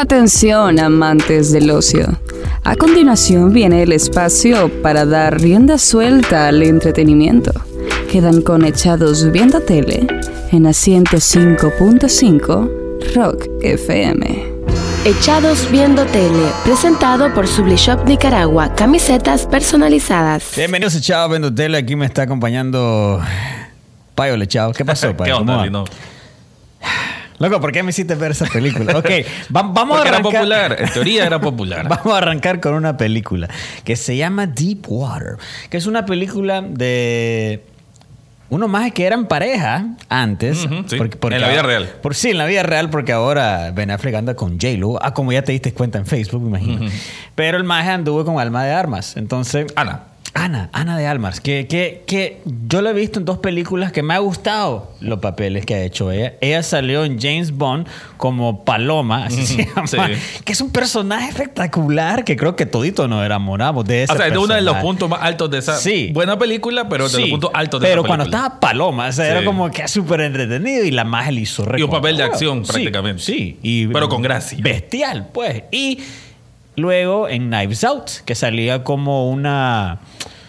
Atención, amantes del ocio. A continuación viene el espacio para dar rienda suelta al entretenimiento. Quedan conectados viendo tele en asiento 5.5 Rock FM. Echados Viendo Tele, presentado por Sublishop Nicaragua, camisetas personalizadas. Bienvenidos a Echados Viendo Tele, aquí me está acompañando Payo Lechado. ¿Qué pasó, Payo? ¿Qué ¿Cómo onda, va? Lino? Loco, ¿por qué me hiciste ver esa película? Ok, va- vamos a Porque era arrancar. popular, en teoría era popular. Vamos a arrancar con una película que se llama Deep Water, que es una película de unos más que eran pareja antes. Sí, en la vida real. Por, sí, en la vida real, porque ahora Ben Affleck anda con J-Lo. Ah, como ya te diste cuenta en Facebook, me imagino. Pero el maje anduvo con Alma de Armas. Entonces... Ana. Ana, Ana de Almas, que, que, que yo la he visto en dos películas que me ha gustado los papeles que ha hecho ella. Ella salió en James Bond como Paloma, así se llama, Sí. que es un personaje espectacular que creo que todito nos enamoramos de ese O sea, es uno de los puntos más altos de esa Sí. buena película, pero de los Sí, puntos altos de Pero esa cuando estaba Paloma, o sea, era como que súper entretenido y la magia le hizo Y un papel de acción, prácticamente. Sí, y Pero con gracia. Bestial, pues. Y luego en Knives Out, que salía como una...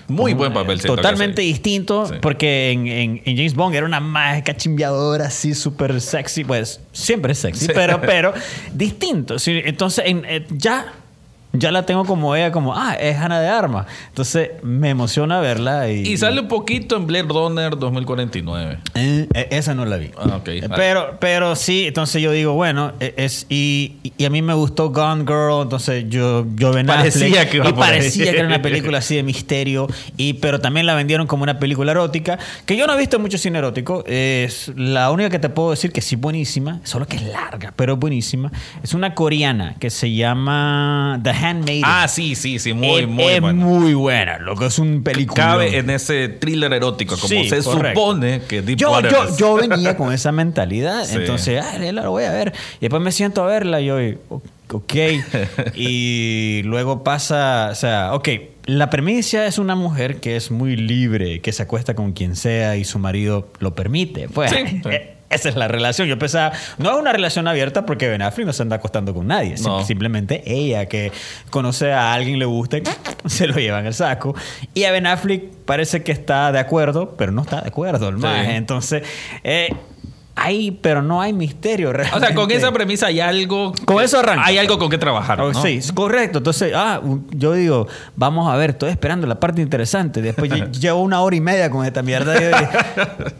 Muy buen papel. Totalmente distinto, Sí. porque en, en- en James Bond era una mágica chimbeadora así, súper sexy. Pues siempre es sexy, Sí. pero, pero distinto. Entonces, en- eh, ya, ya la tengo como ella, como, ah, es Ana de Armas. Entonces, me emociona verla. Y, Y sale un poquito en Blade Runner 2049. Eh, eh, esa no la vi. Ah, ok. Eh, Pero, pero sí, entonces yo digo, bueno, eh, es y, y a mí me gustó Gone Girl, entonces yo, yo Ben Parecía Affleck, que iba y por ahí. parecía que era una película así de misterio, y pero también la vendieron como una película erótica, que yo no he visto mucho cine erótico, es la única que te puedo decir que sí buenísima, solo que es larga, pero es buenísima, es una coreana que se llama The Handmaiden. Ah, sí, sí, sí, muy, es, muy es bueno. muy buena, lo que es un película. Cabe en ese thriller erótico, como Sí, se correcto. supone que Deep yo, Water yo, es. yo venía con esa mentalidad. Sí. Entonces, ah, la lo voy a ver. Y después me siento a verla y yo, ok. y luego pasa, o sea, ok. La premisa es una mujer que es muy libre, que se acuesta con quien sea y su marido lo permite. Pues, Sí, sí. eh, esa es la relación. Yo pensaba, no es una relación abierta porque Ben Affleck no se anda acostando con nadie. No. Simplemente ella que conoce a alguien, le gusta, y se lo lleva en el saco. Y a Ben Affleck parece que está de acuerdo, pero no está de acuerdo el Sí. Entonces, eh, hay, pero no hay misterio O realmente. sea, con esa premisa hay algo. Con eso arranca. Hay algo con que trabajar. Oh, ¿no? Sí, es correcto. Entonces, ah, yo digo, vamos a ver, estoy esperando la parte interesante. Después lle- llevo una hora y media con esta mierda. Y yo dije,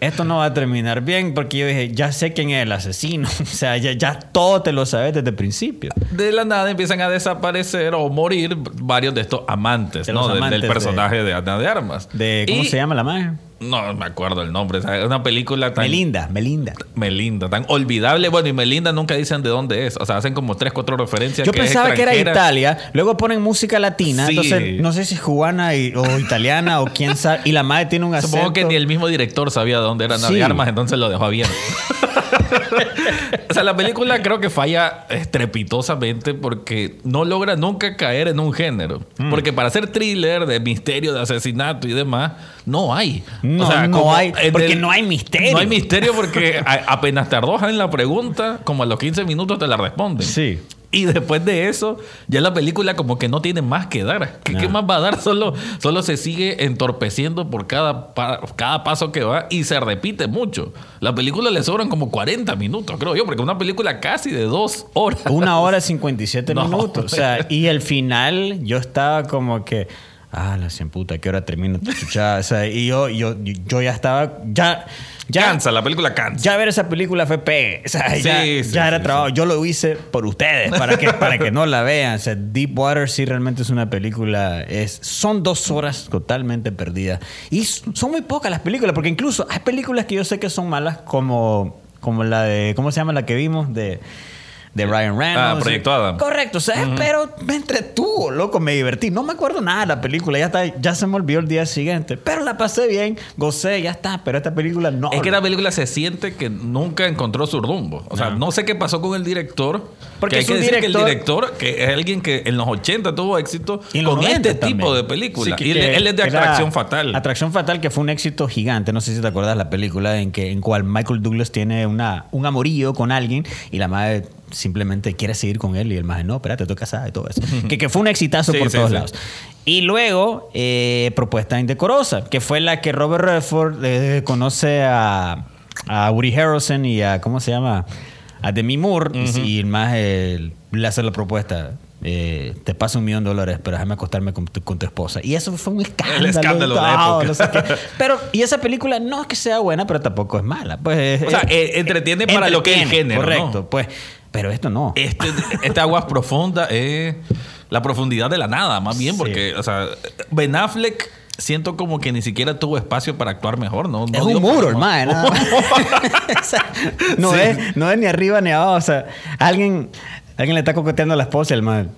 esto no va a terminar bien porque yo dije, ya sé quién es el asesino. O sea, ya, ya todo te lo sabes desde el principio. De la nada empiezan a desaparecer o morir varios de estos amantes, De ¿no? Del- de- personaje de, Ana de Armas. De, ¿Cómo Y- se llama la magia? No me acuerdo el nombre. Es una película tan. Melinda, Melinda. Melinda, tan olvidable. Bueno, y Melinda nunca dicen de dónde es. O sea, hacen como tres, cuatro referencias. Yo que es pensaba que era. Italia, luego ponen música latina, Sí. entonces no sé si es cubana y- o italiana o quién sabe, y la madre tiene un acento. Supongo que ni el mismo director sabía de dónde era Sí. de Armas, entonces lo dejó abierto. o sea, la película creo que falla estrepitosamente porque no logra nunca caer en un género. Mm. Porque para hacer thriller de misterio, de asesinato y demás, no hay. No, O sea, no como hay, porque no hay misterio. No hay misterio porque a- apenas tardó en la pregunta, como a los 15 minutos te la responden. Sí. Y después de eso, ya la película como que no tiene más que dar. ¿Qué, Nah. qué más va a dar? Solo, solo se sigue entorpeciendo por cada, pa- cada paso que va y se repite mucho. La película le sobran como 40 minutos, creo yo, porque una película casi de dos horas. Una hora y 57 No. minutos. O sea, y el final yo estaba como que, ah, la cien puta, ¿qué hora termina esta chuchada? O sea, y yo, yo, yo ya estaba, ya, ya, Cansa, la película cansa. ya ver esa película fue pegue. O sea, Sí, ya, sí, ya era trabajo. Yo lo hice por ustedes, para que, para que no la vean. O sea, Deep Water sí realmente es una película. Es, son dos horas totalmente perdidas. Y son muy pocas las películas, porque incluso hay películas que yo sé que son malas, como, como la de. ¿Cómo se llama la que vimos? De. De Ryan Reynolds. Ah, Proyecto Adam. Correcto, o sea, pero me entretuvo, loco, me divertí. No me acuerdo nada de la película, ya está, ya se me olvidó el día siguiente. Pero la pasé bien, gocé, ya está. Pero esta película no. Es que la película se siente que nunca encontró su rumbo. O sea, No. no sé qué pasó con el director. Porque que hay es que un decir que el director- director, que es alguien que en los 80 tuvo éxito Y con 90 este tipo de película. Sí, y él, él es de Atracción Fatal. Atracción Fatal, que fue un éxito gigante. No sé si te acuerdas la película en que en cual Michael Douglas tiene una, un amorío con alguien y la madre simplemente quiere seguir con él y el maje, no, espérate, estoy casada y todo eso. que, que fue un exitazo Sí, por sí, todos sí. lados. Y luego, eh, Propuesta Indecorosa, que fue la que Robert Redford eh, conoce a, a Woody Harrelson y a, ¿cómo se llama? A Demi Moore. y- Y el más le hace la propuesta. eh, te paso un millón de dólares, pero déjame acostarme con tu, con tu esposa. Y eso fue un escándalo. El escándalo de la época. no sé qué. Pero, y esa película no es que sea buena, pero tampoco es mala. Pues, O sea, eh, entretiene para lo que es el género, Correcto, ¿no? pues. Pero esto no. Este, esta aguas profunda es la profundidad de la nada, más bien, Sí. porque, o sea, Ben Affleck siento como que ni siquiera tuvo espacio para actuar mejor, ¿no? Es No un muro, hermano. más. O sea, no, Sí. es, no es ni arriba ni abajo. O sea, alguien, alguien le está coqueteando a la esposa el man.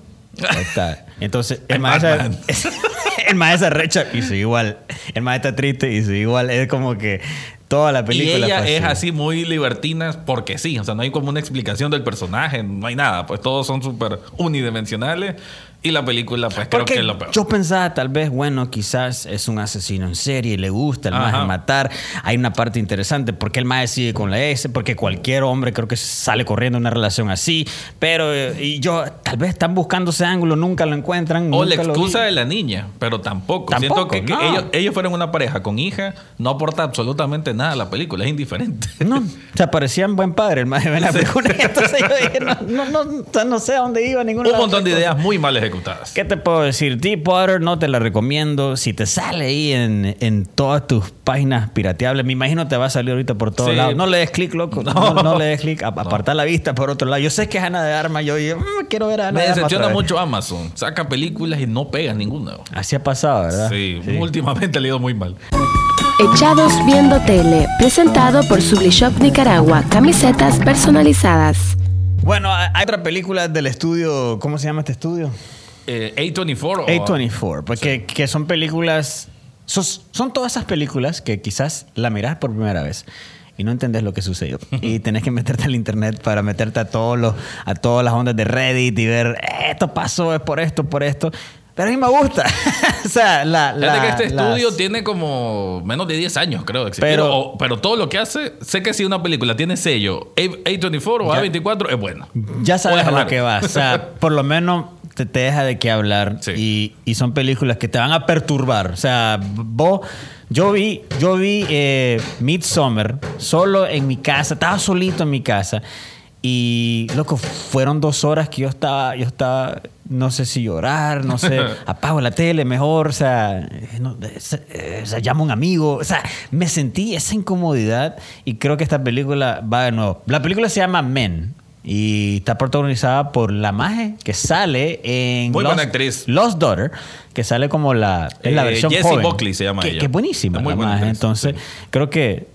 Ahí está. Entonces, el, maestro. El maestro recha y sigue igual. El maestro está triste y sigue igual. Es como que toda la Y película. ella fue es así muy libertina porque sí, o sea, no hay como una explicación del personaje, no hay nada, pues todos son súper unidimensionales y la película pues creo Porque que es lo peor. yo pensaba, tal vez, bueno, quizás es un asesino en serie, le gusta el más matar. Hay una parte interesante, porque el más sigue con la S, porque cualquier hombre creo que sale corriendo en una relación así. Pero, eh, y yo, tal vez están buscando ese ángulo, nunca lo encuentran. O la lo excusa de la niña, pero tampoco. Tampoco, Siento que, ellos, ellos fueron una pareja con hija, no aporta absolutamente nada a la película, es indiferente. No, o sea, parecían buen padre el más de Ben Affleck. Entonces yo dije, no, no, no, no sé a dónde iba ninguna Un montón de ideas muy mal ejecutadas. ¿Qué te puedo decir? Deepwater no te la recomiendo. Si te sale ahí en, en todas tus páginas pirateables, me imagino te va a salir ahorita por todos Sí. lados. No le des clic, loco. No, No. no le des clic. Ap- Aparta la vista por otro lado. Yo sé que es Ana de Armas. Yo "Mm, quiero ver a Ana Me de Armas. decepciona otra vez". mucho Amazon. Saca películas y no pega ninguna. Así ha pasado, ¿verdad? Sí, últimamente le ha ido muy mal. Echados Viendo Tele, presentado por Sublishop Nicaragua, camisetas personalizadas. Bueno, hay otra película del estudio. ¿Cómo se llama este estudio? Eh, A24. o- A24, porque que son películas, son, son todas esas películas que quizás la miras por primera vez y no entendés lo que sucedió y tenés que meterte al internet para meterte a todos los a todas las ondas de Reddit y ver "Eh, esto pasó es por esto por esto pero a mí me gusta o sea la, la- que este las- estudio tiene como menos de 10 años, creo. de. Pero- O- pero todo lo que hace, sé que si una película tiene sello A- A24 o Ya. A24, es buena. ya sabes a lo que vas o sea por lo menos te, te deja de qué hablar Sí. y, y son películas que te van a perturbar. O sea vos yo vi yo vi eh, Midsommar solo en mi casa estaba solito en mi casa y loco fueron dos horas que yo estaba yo estaba no sé si llorar no sé apago la tele mejor o sea eh, no, eh, eh, o sea, llamo a un amigo o sea me sentí esa incomodidad y creo que esta película va de nuevo. La película se llama Men y está protagonizada por la maje que sale en Muy Lost, buena actriz. Lost Daughter, que sale como la, es la Eh, versión Jessie joven. Buckley se llama que, ella. que es buenísima. Muy la buena maje. actriz, Entonces, sí. creo que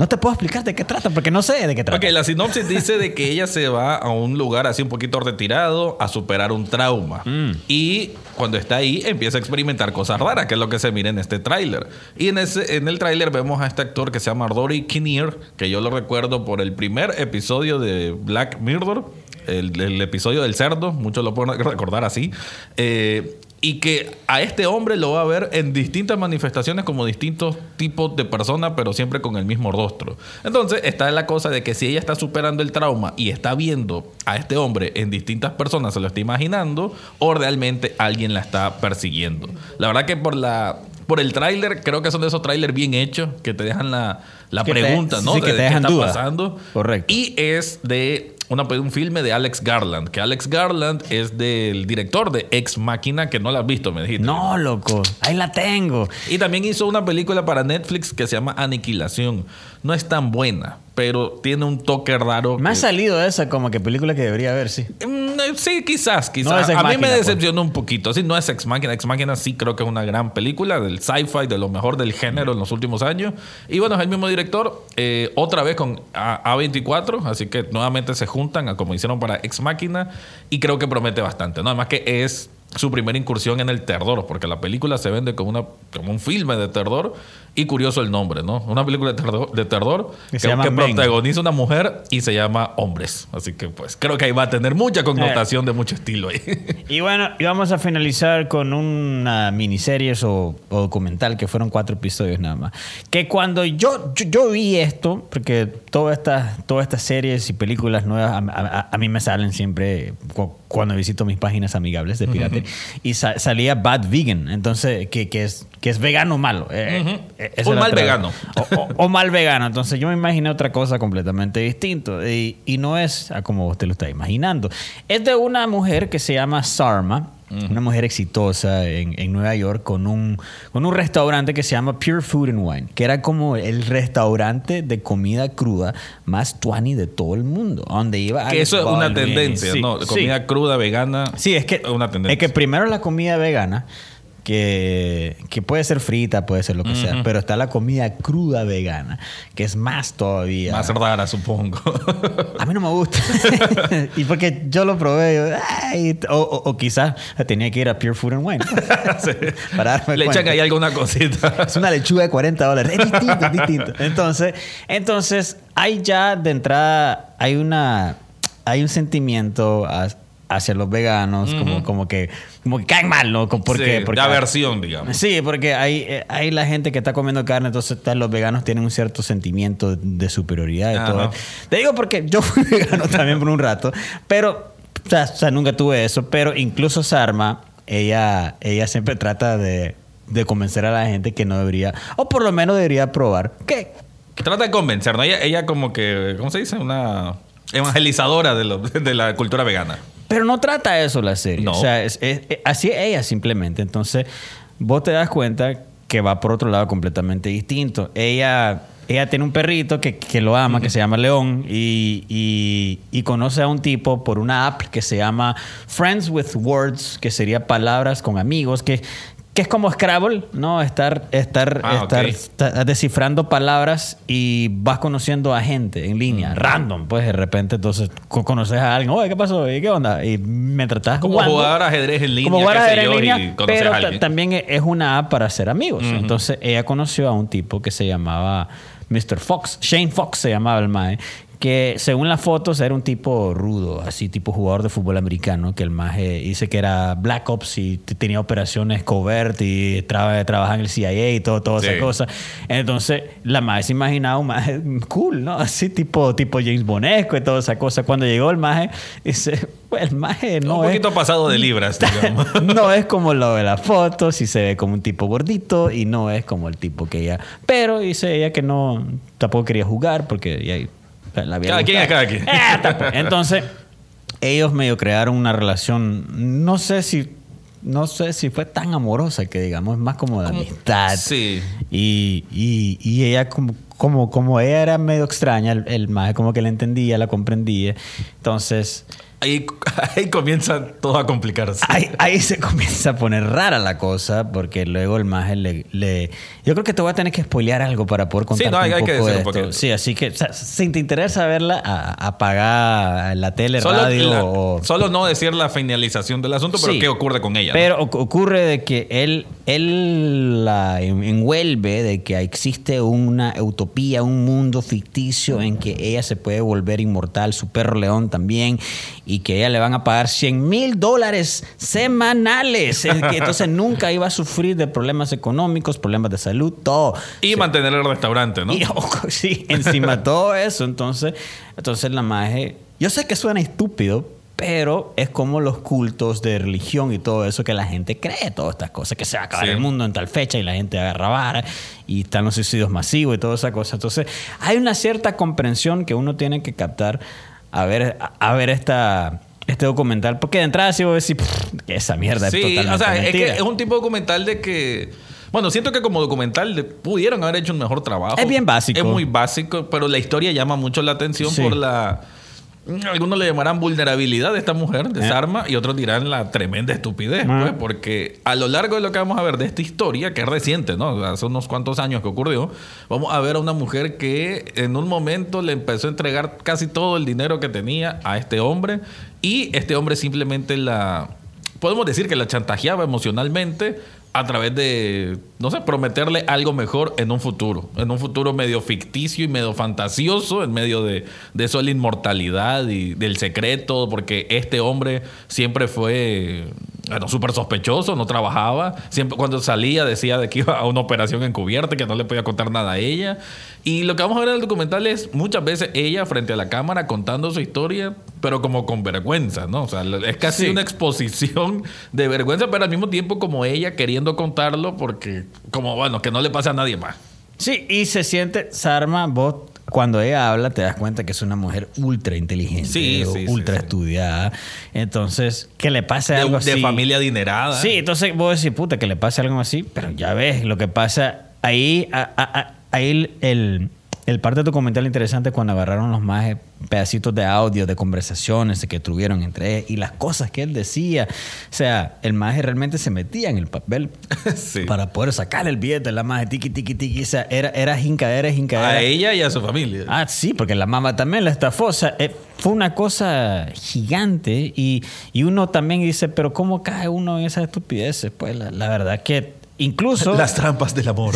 no te puedo explicar de qué trata, porque no sé de qué trata. Ok, la sinopsis dice de que ella se va a un lugar así un poquito retirado a superar un trauma. Mm. Y cuando está ahí empieza a experimentar cosas raras, que es lo que se mira en este tráiler. Y en, ese, en el tráiler vemos a este actor que se llama Rory Kinnear, que yo lo recuerdo por el primer episodio de Black Mirror, el, el episodio del cerdo, muchos lo pueden recordar así. Eh, y que a este hombre lo va a ver en distintas manifestaciones como distintos tipos de personas, pero siempre con el mismo rostro. Entonces está la cosa de que si ella está superando el trauma y está viendo a este hombre en distintas personas, se lo está imaginando, o realmente alguien la está persiguiendo. La verdad que por la por el tráiler, creo que son de esos trailers bien hechos que te dejan la, la te- pregunta, ¿no? sí, que te qué dejan está duda. pasando. Correcto. Y es de una, un filme de Alex Garland, que Alex Garland es del director de Ex Máquina, que no la has visto, me dijiste. No, loco, ahí la tengo. Y también hizo una película para Netflix que se llama Aniquilación. No es tan buena, pero tiene un toque raro. Me ha salido esa como que película que debería ver, sí. Mm, Sí, quizás, No quizás. es Ex a mí Machina, me pues. decepcionó un poquito. Sí, no es Ex Máquina. Ex Máquina sí creo que es una gran película del sci-fi, de lo mejor del género en los últimos años. Y bueno, es el mismo director, eh, otra vez con A- A24, así que nuevamente se juntan a como hicieron para Ex Máquina y creo que promete bastante. ¿no? Además que es su primera incursión en el terror, porque la película se vende como, una, como un filme de terror y curioso el nombre, ¿no? Una película de terror, de terror Que que, protagoniza una mujer y se llama Hombres. Así que pues creo que ahí va a tener mucha connotación de mucho estilo ahí. Y bueno, y vamos a finalizar con una miniserie o, o documental que fueron cuatro episodios nada más. Que cuando yo, yo, yo vi esto, porque todas estas, todas estas series y películas nuevas a, a- a mí me salen siempre cu- cuando visito mis páginas amigables de Y sa- salía Bad Vegan, entonces, que, que es, que es vegano malo. Eh, eh, O mal otra- vegano. O, o- o mal vegano. Entonces yo me imaginé otra cosa completamente distinto. Y, y no es a como usted lo está imaginando. Es de una mujer que se llama Sarma. Una mujer exitosa en, en Nueva York con un, con un restaurante que se llama Pure Food and Wine, que era como el restaurante de comida cruda más tuani de todo el mundo. Donde iba que eso es una tendencia, Sí, ¿no? sí. Comida cruda, vegana. Sí, es que, Una tendencia. es que primero la comida vegana, que, que puede ser frita, puede ser lo que sea, pero está la comida cruda vegana, que es más todavía. Más rara, supongo. a mí no me gusta. y porque yo lo probé, yo, ay, o, o- o quizás tenía que ir a Pure Food and Wine Sí. para darme Le echan ahí alguna cosita. Es una lechuga de 40 dólares. Es distinto, es distinto. Entonces, entonces, hay ya de entrada, hay una, hay un sentimiento hacia los veganos, como, como que, como que caen mal, ¿no? Porque, Sí, porque aversión, digamos. Sí, porque hay, eh, hay la gente que está comiendo carne, entonces los veganos tienen un cierto sentimiento de superioridad y todo. Te digo porque yo fui vegano también por un rato, pero, o sea, o sea, nunca tuve eso, pero incluso Sarma, ella, ella siempre trata de, de convencer a la gente que no debería, o por lo menos debería probar. ¿Qué? Trata de convencer, ¿no? Ella, ella como que, ¿cómo se dice? Una evangelizadora de, lo- de la cultura vegana. Pero no trata eso la serie. No. O sea, es- es- es- así es ella simplemente. Entonces, vos te das cuenta que va por otro lado completamente distinto. Ella, ella tiene un perrito que, que lo ama, que se llama León, y, y- y conoce a un tipo por una app que se llama Friends with Words, que sería palabras con amigos, que, que es como Scrabble, ¿no? Estar, estar, Ah, estar, descifrando palabras y vas conociendo a gente en línea, random, pues de repente entonces co- conoces a alguien, oye, ¿qué pasó? ¿Y qué onda? Y mientras estás Como jugando, jugar ajedrez en línea, como jugar ajedrez en línea, y pero a también e- es una app para hacer amigos. Entonces ella conoció a un tipo que se llamaba Mr. Fox, Shane Fox se llamaba el mae, que según las fotos era un tipo rudo, así tipo jugador de fútbol americano, que el maje dice que era Black Ops y tenía operaciones covert y traba- trabajaba en el CIA y todo, toda Sí. esa cosa. Entonces la maje se imaginaba un maje cool, ¿no? Así tipo, tipo James Bonesco y toda esa cosa. Cuando llegó el maje, dice, pues el maje no un es... poquito pasado de libras, digamos. no es como lo de las fotos y se ve como un tipo gordito y no es como el tipo que ella. Pero dice ella que no tampoco quería jugar porque ya la había Cada quien es cada quien. Eh. Entonces ellos medio crearon una relación. No sé si no sé si fue tan amorosa que digamos, es más como de amistad. Sí. Y, y, y ella como, como, como ella era medio extraña, el, el maje como que la entendía, la comprendía. Entonces, Ahí, ahí comienza todo a complicarse. Ahí, ahí se comienza a poner rara la cosa, porque luego el maje le, le- Yo creo que te voy a tener que spoilear algo para poder contar Sí, no, hay- un hay poco que de un esto. Sí, así que o sea, si te interesa verla, a- apaga la tele, Solo, radio la- o... solo no decir la finalización del asunto, pero Sí. qué ocurre con ella. Pero oc- ocurre de que él, él la en- envuelve de que existe una utopía, un mundo ficticio en que ella se puede volver inmortal, su perro león también, y que a ella le van a pagar 100 mil dólares semanales. En que Entonces nunca iba a sufrir de problemas económicos, problemas de salud, todo. y mantener el restaurante, ¿no? Y sí, encima todo eso, entonces, entonces la magia, yo sé que suena estúpido, pero es como los cultos de religión y todo eso que la gente cree, todas estas cosas, que se va a acabar Sí. el mundo en tal fecha y la gente agarra vara y están los suicidios masivos y toda esa cosa. Entonces, hay una cierta comprensión que uno tiene que captar a ver, a, ver esta, este documental, porque de entrada sí voy a decir, "Pff, que esa mierda es totalmente o sea, es mentira". que es un tipo de documental de que. Bueno, siento que como documental pudieron haber hecho un mejor trabajo. Es bien básico. Es muy básico, pero la historia llama mucho la atención Sí. por la. Algunos le llamarán vulnerabilidad de esta mujer, de Eh. Y otros dirán la tremenda estupidez, Ah. pues, porque a lo largo de lo que vamos a ver de esta historia, que es reciente, ¿no? Hace unos cuantos años que ocurrió, vamos a ver a una mujer que en un momento le empezó a entregar casi todo el dinero que tenía a este hombre, y este hombre simplemente la podemos decir que la chantajeaba emocionalmente a través de, no sé, prometerle algo mejor en un futuro, en un futuro medio ficticio y medio fantasioso, en medio de, de eso la inmortalidad y del secreto, porque este hombre siempre fue bueno, súper sospechoso, no trabajaba. Siempre cuando salía decía de que iba a una operación encubierta, que no le podía contar nada a ella. Y lo que vamos a ver en el documental es muchas veces ella frente a la cámara contando su historia, pero como con vergüenza, ¿no? O sea, es casi una exposición de vergüenza, pero al mismo tiempo como ella queriendo contarlo porque, como, bueno, que no le pase a nadie más. Sí, y se siente, Sarma, vos cuando ella habla te das cuenta que es una mujer ultra inteligente, ultra estudiada. Entonces, que le pase algo así. De familia adinerada. Sí, entonces vos decís, puta, que le pase algo así, pero ya ves lo que pasa ahí, ahí el el parte de tu comentario interesante cuando agarraron los más pedacitos de audio, de conversaciones que tuvieron entre él y las cosas que él decía. O sea, el maje realmente se metía en el papel para poder sacar el billete, la maje tiki tiki tiki. O sea, era, era jincadera, jincadera. A ella y a su familia. Ah, sí, porque la mamá también la estafó. O sea, eh, fue una cosa gigante y, y, uno también dice, pero ¿cómo cae uno en esas estupideces? Pues la, la verdad que Incluso. Las trampas del amor.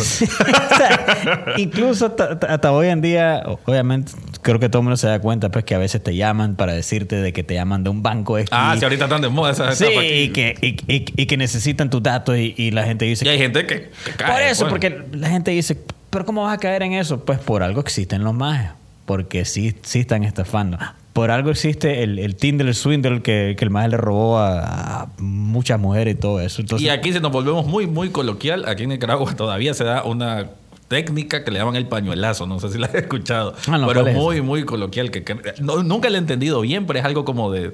incluso hasta hoy en día, obviamente, creo que todo el mundo se da cuenta, pues que a veces te llaman para decirte de que te llaman de un banco. Ah, sí, ahorita están de moda esas Sí, y que, y, que necesitan tus datos y, la gente dice. Y hay gente que, cae. Por eso, pues. porque la gente dice, ¿pero cómo vas a caer en eso? Pues por algo existen los mages. Porque sí, sí están estafando por algo existe el, el Tinder, el Swindle, que, que el maje le robó a, muchas mujeres y todo eso. y aquí se nos volvemos muy, muy coloquial. Aquí en Nicaragua todavía se da una técnica que le llaman el pañuelazo. No sé si la has escuchado. Ah, pero muy, muy coloquial. Que, nunca lo he entendido bien, pero es algo como de,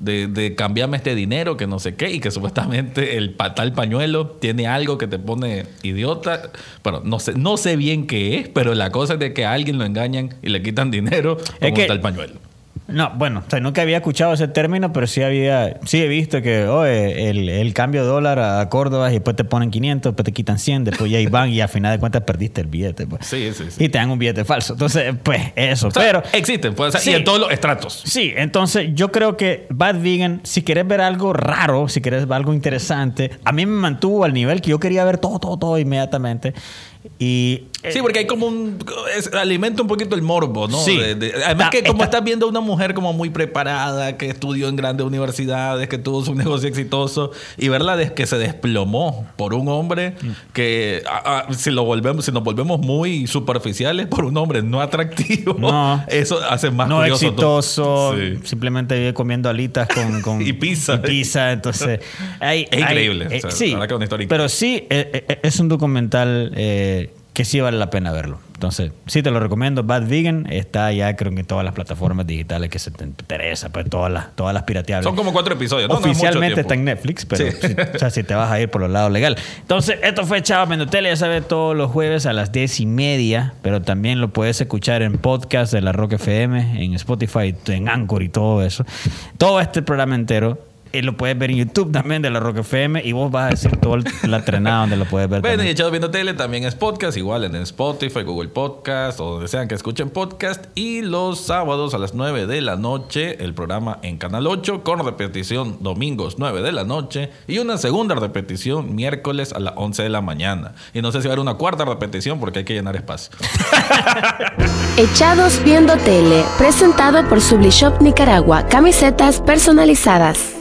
de, de, cambiarme este dinero, que no sé qué, y que supuestamente el tal pañuelo tiene algo que te pone idiota. Bueno, no sé, no sé bien qué es, pero la cosa es de que a alguien lo engañan y le quitan dinero como es tal pañuelo. No, bueno, o sea, nunca había escuchado ese término, pero sí había, sí he visto que el, el, cambio de dólar a Córdoba y después te ponen 500, después te quitan 100, después ya van y a final de cuentas perdiste el billete. Pues. Sí, sí, sí. Y te dan un billete falso. Entonces, pues eso. pero existen, puede ser, y en todos los estratos. Sí, entonces yo creo que Bad Vegan, si quieres ver algo raro, si quieres ver algo interesante, a mí me mantuvo al nivel que yo quería ver todo, todo, todo inmediatamente. Y, sí, porque hay como un. alimenta un poquito el morbo, ¿no? Sí. además, que como estás viendo a una mujer como muy preparada, que estudió en grandes universidades, que tuvo su negocio exitoso, y verdad es que se desplomó por un hombre que, si, lo volvemos, si nos volvemos muy superficiales, por un hombre no atractivo, no, eso hace más no exitoso, simplemente vive comiendo alitas con. y pizza. Y pizza, entonces. es increíble. Eh, sí, pero sí, eh, eh, es un documental que sí vale la pena verlo. Entonces, sí te lo recomiendo. Bad Vegan está ya creo que en todas las plataformas digitales que se te interesa, pues todas las, todas las pirateables. Son como cuatro episodios. ¿no? Oficialmente está en Netflix, pero si, o sea, si te vas a ir por el lado legal. Entonces, esto fue Chava Mendotele, ya sabes, todos los jueves a las diez y media, pero también lo puedes escuchar en podcast de la Rock FM, en Spotify, en Anchor y todo eso. Todo este programa entero y lo puedes ver en YouTube también de la Rock FM y vos vas a decir todo la trenada donde lo puedes ver. Bueno, y Echado Viendo Tele también es podcast, igual en Spotify, Google Podcast o donde sean que escuchen podcast. Y los sábados a las 9 de la noche, el programa en Canal 8 con repetición domingos 9 de la noche y una segunda repetición miércoles a las 11 de la mañana. Y no sé si va a haber una cuarta repetición porque hay que llenar espacio. Echados Viendo Tele, presentado por Sublishop Nicaragua, camisetas personalizadas.